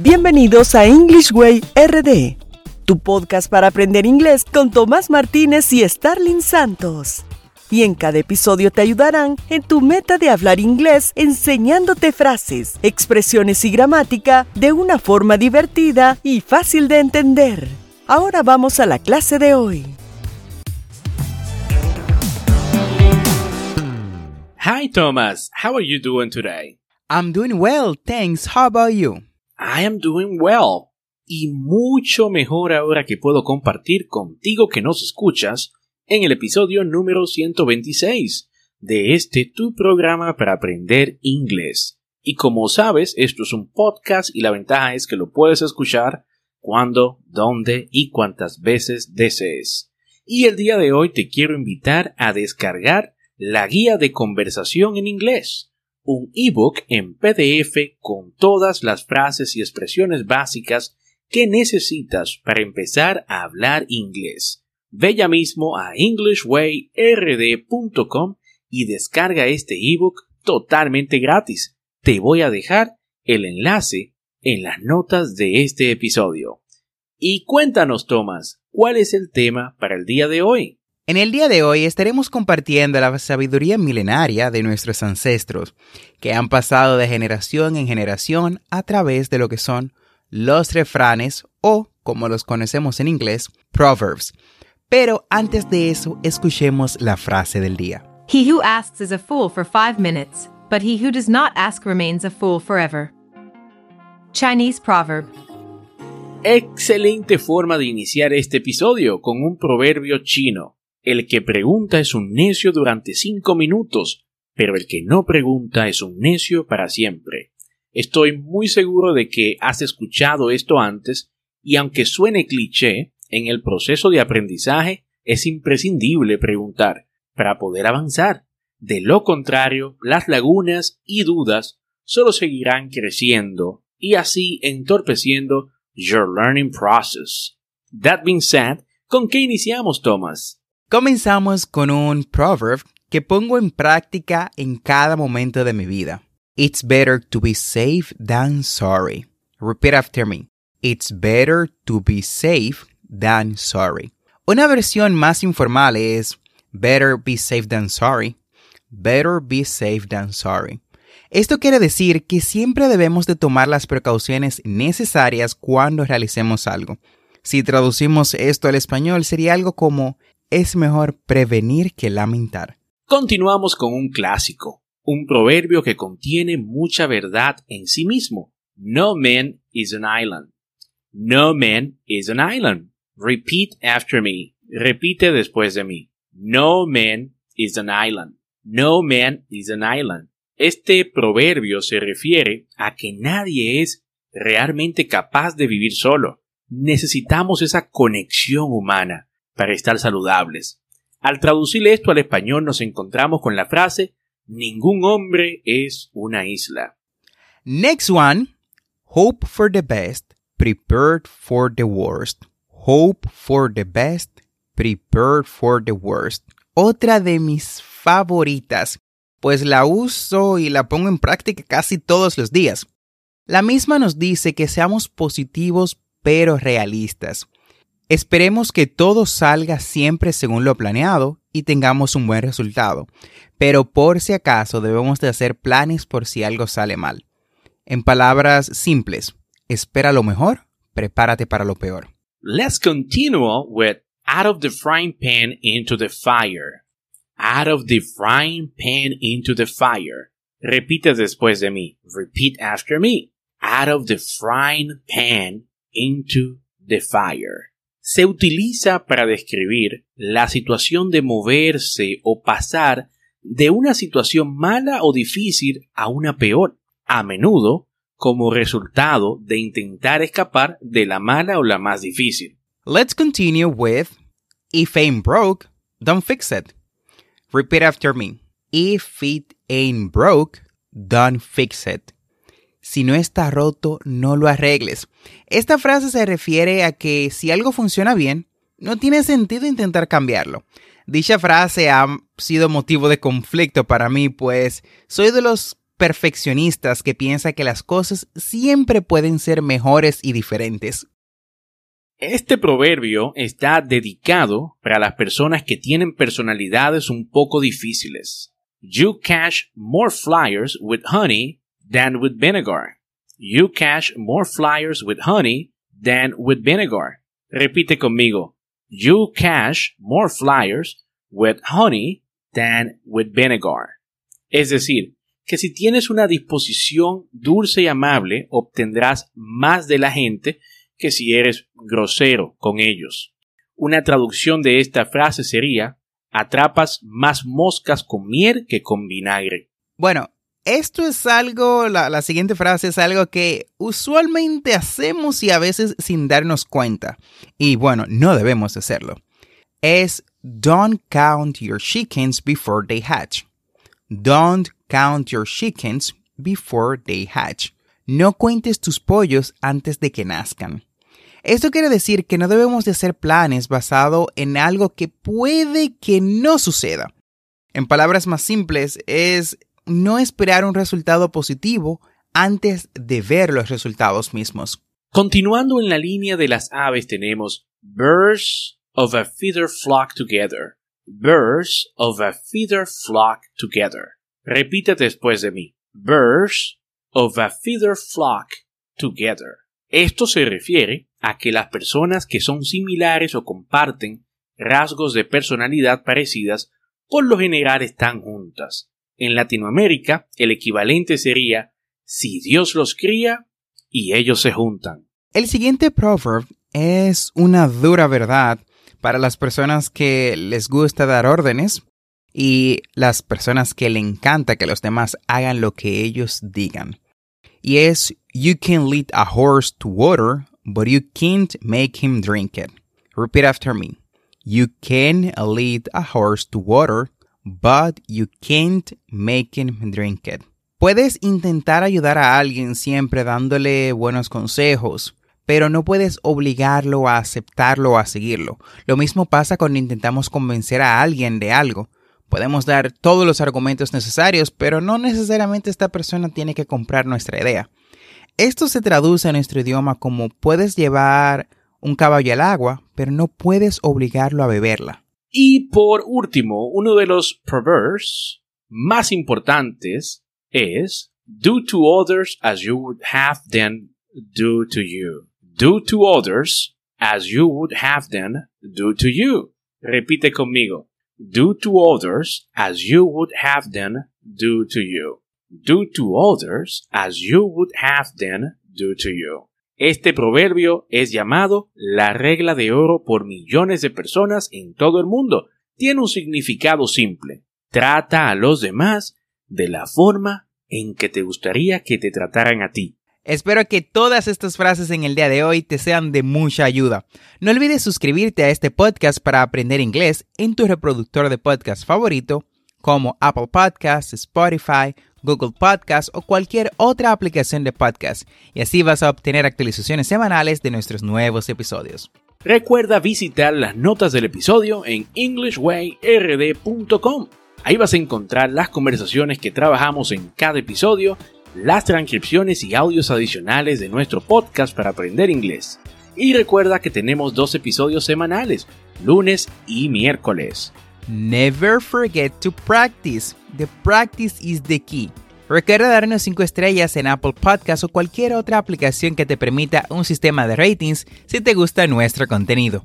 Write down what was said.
Bienvenidos a English Way RD, tu podcast para aprender inglés con Tomás Martínez y Starling Santos. Y en cada episodio te ayudarán en tu meta de hablar inglés enseñándote frases, expresiones y gramática de una forma divertida y fácil de entender. Ahora vamos a la clase de hoy. Hi, Thomas. How are you doing today? I'm doing well, thanks. How about you? I am doing well. Y mucho mejor ahora que puedo compartir contigo que nos escuchas en el episodio número 126 de este tu programa para aprender inglés. Y como sabes, esto es un podcast y la ventaja es que lo puedes escuchar cuando, dónde y cuántas veces desees. Y el día de hoy te quiero invitar a descargar la guía de conversación en inglés un ebook en PDF con todas las frases y expresiones básicas que necesitas para empezar a hablar inglés. Ve ya mismo a englishwayrd.com y descarga este ebook totalmente gratis. Te voy a dejar el enlace en las notas de este episodio. Y cuéntanos, Tomás, ¿cuál es el tema para el día de hoy? En el día de hoy estaremos compartiendo la sabiduría milenaria de nuestros ancestros, que han pasado de generación en generación a través de lo que son los refranes o, como los conocemos en inglés, proverbs. Pero antes de eso, escuchemos la frase del día. He who asks is a fool for five minutes, but he who does not ask remains a fool forever. Chinese proverb. Excelente forma de iniciar este episodio con un proverbio chino. El que pregunta es un necio durante cinco minutos, pero el que no pregunta es un necio para siempre. Estoy muy seguro de que has escuchado esto antes, y aunque suene cliché, en el proceso de aprendizaje es imprescindible preguntar para poder avanzar. De lo contrario, las lagunas y dudas solo seguirán creciendo y así entorpeciendo your learning process. That being said, ¿con qué iniciamos, Thomas? Comenzamos con un proverb que pongo en práctica en cada momento de mi vida. It's better to be safe than sorry. Repeat after me. It's better to be safe than sorry. Una versión más informal es better be safe than sorry. Better be safe than sorry. Esto quiere decir que siempre debemos de tomar las precauciones necesarias cuando realicemos algo. Si traducimos esto al español sería algo como es mejor prevenir que lamentar. Continuamos con un clásico, un proverbio que contiene mucha verdad en sí mismo. No man is an island. No man is an island. Repeat after me. Repite después de mí. No man is an island. No man is an island. Este proverbio se refiere a que nadie es realmente capaz de vivir solo. Necesitamos esa conexión humana para estar saludables. Al traducir esto al español nos encontramos con la frase Ningún hombre es una isla. Next one, hope for the best, prepared for the worst. Hope for the best, prepared for the worst. Otra de mis favoritas, pues la uso y la pongo en práctica casi todos los días. La misma nos dice que seamos positivos pero realistas. Esperemos que todo salga siempre según lo planeado y tengamos un buen resultado, pero por si acaso debemos de hacer planes por si algo sale mal. En palabras simples, espera lo mejor, prepárate para lo peor. Let's continue with out of the frying pan into the fire. Out of the frying pan into the fire. Repite después de mí. Repeat after me. Out of the frying pan into the fire se utiliza para describir la situación de moverse o pasar de una situación mala o difícil a una peor, a menudo como resultado de intentar escapar de la mala o la más difícil. Let's continue with If ain't broke, don't fix it. Repeat after me. If it ain't broke, don't fix it si no está roto, no lo arregles. Esta frase se refiere a que si algo funciona bien, no tiene sentido intentar cambiarlo. Dicha frase ha sido motivo de conflicto para mí, pues soy de los perfeccionistas que piensan que las cosas siempre pueden ser mejores y diferentes. Este proverbio está dedicado para las personas que tienen personalidades un poco difíciles. You cash more flyers with honey than with vinegar. You cash more flyers with honey than with vinegar. Repite conmigo. You cash more flyers with honey than with vinegar. Es decir, que si tienes una disposición dulce y amable, obtendrás más de la gente que si eres grosero con ellos. Una traducción de esta frase sería atrapas más moscas con miel que con vinagre. Bueno, esto es algo, la, la, siguiente frase es algo que usualmente hacemos y a veces sin darnos cuenta. Y bueno, no debemos hacerlo. Es don't count your chickens before they hatch. Don't count your chickens before they hatch. No cuentes tus pollos antes de que nazcan. Esto quiere decir que no debemos de hacer planes basados en algo que puede que no suceda. En palabras más simples, es no esperar un resultado positivo antes de ver los resultados mismos. Continuando en la línea de las aves tenemos birds of a feather flock together. Birds of a feather flock together. Repite después de mí. Birds of a feather flock together. Esto se refiere a que las personas que son similares o comparten rasgos de personalidad parecidas por lo general están juntas. En Latinoamérica, el equivalente sería si Dios los cría y ellos se juntan. El siguiente proverb es una dura verdad para las personas que les gusta dar órdenes y las personas que le encanta que los demás hagan lo que ellos digan. Y es You can lead a horse to water, but you can't make him drink it. Repeat after me. You can lead a horse to water, but you can't make him drink it. Puedes intentar ayudar a alguien siempre dándole buenos consejos, pero no puedes obligarlo a aceptarlo o a seguirlo. Lo mismo pasa cuando intentamos convencer a alguien de algo. Podemos dar todos los argumentos necesarios, pero no necesariamente esta persona tiene que comprar nuestra idea. Esto se traduce en nuestro idioma como puedes llevar un caballo al agua, pero no puedes obligarlo a beberla. Y por último, uno de los proverbs más importantes es do to others as you would have them do to you. Do to others as you would have them do to you. Repite conmigo. Do to others as you would have them do to you. Do to others as you would have them do to you. Este proverbio es llamado la regla de oro por millones de personas en todo el mundo. Tiene un significado simple. Trata a los demás de la forma en que te gustaría que te trataran a ti. Espero que todas estas frases en el día de hoy te sean de mucha ayuda. No olvides suscribirte a este podcast para aprender inglés en tu reproductor de podcast favorito como Apple Podcasts, Spotify, Google Podcasts o cualquier otra aplicación de podcast y así vas a obtener actualizaciones semanales de nuestros nuevos episodios. Recuerda visitar las notas del episodio en englishwayrd.com. Ahí vas a encontrar las conversaciones que trabajamos en cada episodio, las transcripciones y audios adicionales de nuestro podcast para aprender inglés. Y recuerda que tenemos dos episodios semanales, lunes y miércoles. Never forget to practice. The practice is the key. Recuerda darnos 5 estrellas en Apple Podcasts o cualquier otra aplicación que te permita un sistema de ratings si te gusta nuestro contenido.